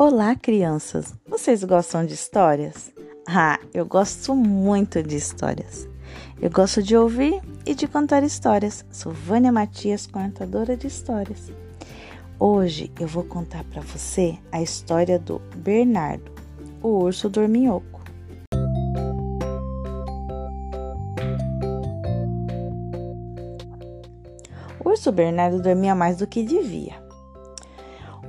Olá, crianças! Vocês gostam de histórias? Ah, eu gosto muito de histórias. Eu gosto de ouvir e de contar histórias. Sou Vânia Matias, contadora de histórias. Hoje eu vou contar para você a história do Bernardo, o urso dorminhoco. O urso Bernardo dormia mais do que devia.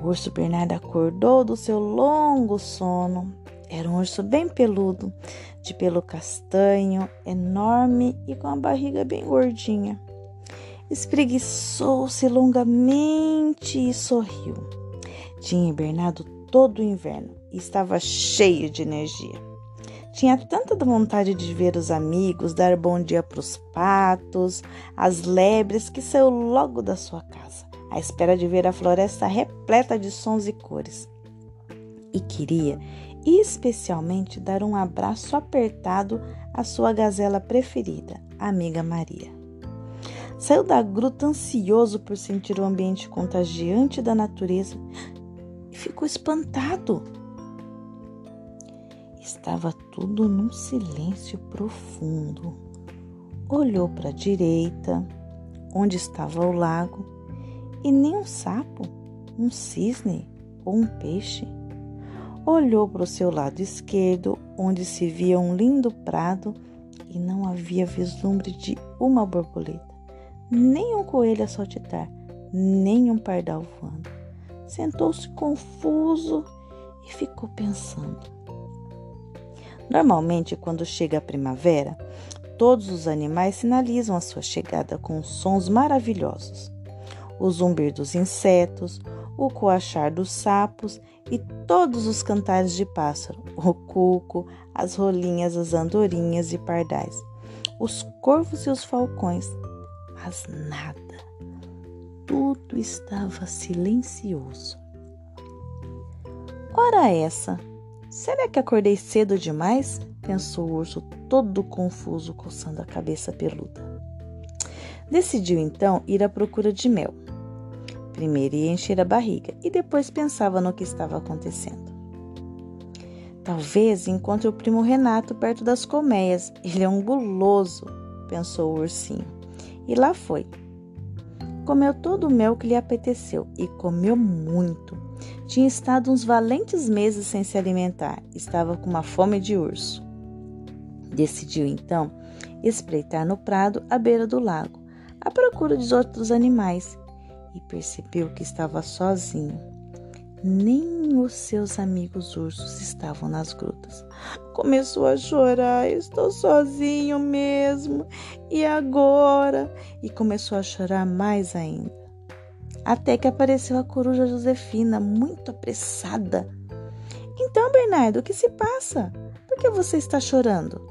O urso Bernardo acordou do seu longo sono. Era um urso bem peludo, de pelo castanho, enorme e com a barriga bem gordinha. Espreguiçou-se longamente e sorriu. Tinha hibernado todo o inverno e estava cheio de energia. Tinha tanta vontade de ver os amigos, dar bom dia para os patos, as lebres, que saiu logo da sua casa à espera de ver a floresta repleta de sons e cores. E queria especialmente dar um abraço apertado à sua gazela preferida, a amiga Maria. Saiu da gruta ansioso por sentir o ambiente contagiante da natureza e ficou espantado. Estava tudo num silêncio profundo. Olhou para a direita, onde estava o lago, e nem um sapo, um cisne ou um peixe. Olhou para o seu lado esquerdo, onde se via um lindo prado e não havia vislumbre de uma borboleta, nem um coelho a saltitar, nem um pardal voando. Sentou-se confuso e ficou pensando. Normalmente, quando chega a primavera, todos os animais sinalizam a sua chegada com sons maravilhosos o zumbir dos insetos, o coachar dos sapos e todos os cantares de pássaro, o cuco, as rolinhas, as andorinhas e pardais, os corvos e os falcões. Mas nada. Tudo estava silencioso. Ora essa! Será que acordei cedo demais? pensou o urso, todo confuso, coçando a cabeça peluda. Decidiu então ir à procura de mel. Primeiro ia encher a barriga e depois pensava no que estava acontecendo. Talvez encontre o primo Renato perto das colmeias. Ele é um guloso, pensou o ursinho. E lá foi. Comeu todo o mel que lhe apeteceu e comeu muito. Tinha estado uns valentes meses sem se alimentar. Estava com uma fome de urso. Decidiu então espreitar no prado à beira do lago, à procura dos outros animais e percebeu que estava sozinho. Nem os seus amigos ursos estavam nas grutas. Começou a chorar, estou sozinho mesmo. E agora? E começou a chorar mais ainda. Até que apareceu a coruja Josefina, muito apressada. Então, Bernardo, o que se passa? Por que você está chorando?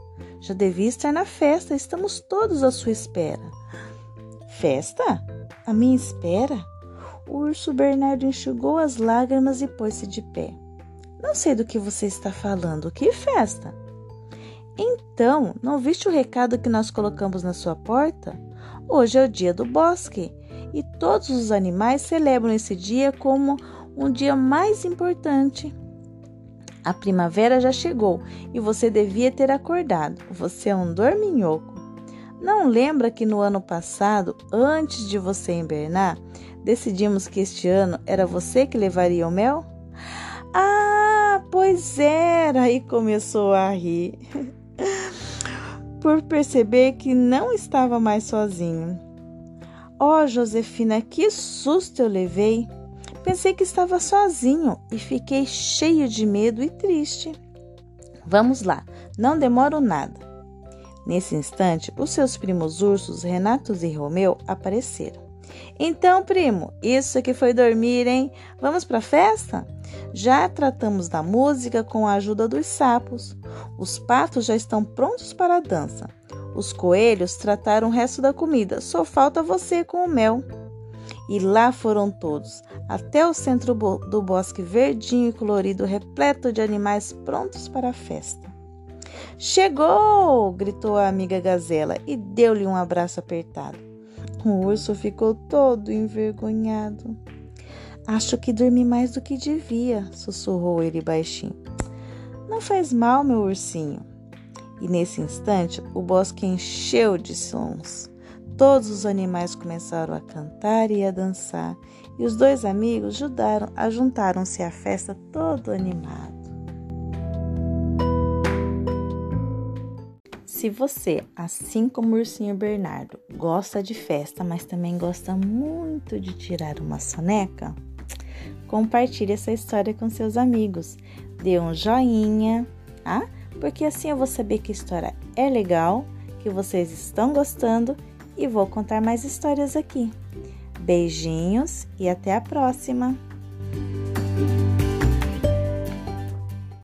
Já devia estar na festa, estamos todos à sua espera. Festa? À minha espera? O urso Bernardo enxugou as lágrimas e pôs-se de pé. Não sei do que você está falando. Que festa? Então, não viste o recado que nós colocamos na sua porta? Hoje é o dia do bosque e todos os animais celebram esse dia como um dia mais importante. A primavera já chegou e você devia ter acordado. Você é um dorminhoco. Não lembra que no ano passado, antes de você invernar, decidimos que este ano era você que levaria o mel? Ah, pois era! E começou a rir, por perceber que não estava mais sozinho. Oh, Josefina, que susto eu levei! Pensei que estava sozinho e fiquei cheio de medo e triste. Vamos lá, não demoro nada. Nesse instante, os seus primos ursos, Renatos e Romeu, apareceram. Então, primo, isso que foi dormir, hein? Vamos para a festa? Já tratamos da música com a ajuda dos sapos. Os patos já estão prontos para a dança. Os coelhos trataram o resto da comida, só falta você com o mel. E lá foram todos, até o centro do bosque verdinho e colorido, repleto de animais prontos para a festa. Chegou! gritou a amiga gazela e deu-lhe um abraço apertado. O urso ficou todo envergonhado. Acho que dormi mais do que devia, sussurrou ele baixinho. Não faz mal, meu ursinho. E nesse instante, o bosque encheu de sons. Todos os animais começaram a cantar e a dançar, e os dois amigos ajudaram, ajuntaram-se à festa todo animado. Se você, assim como o ursinho Bernardo, gosta de festa, mas também gosta muito de tirar uma soneca, compartilhe essa história com seus amigos. Dê um joinha, ah? porque assim eu vou saber que a história é legal, que vocês estão gostando e vou contar mais histórias aqui. Beijinhos e até a próxima!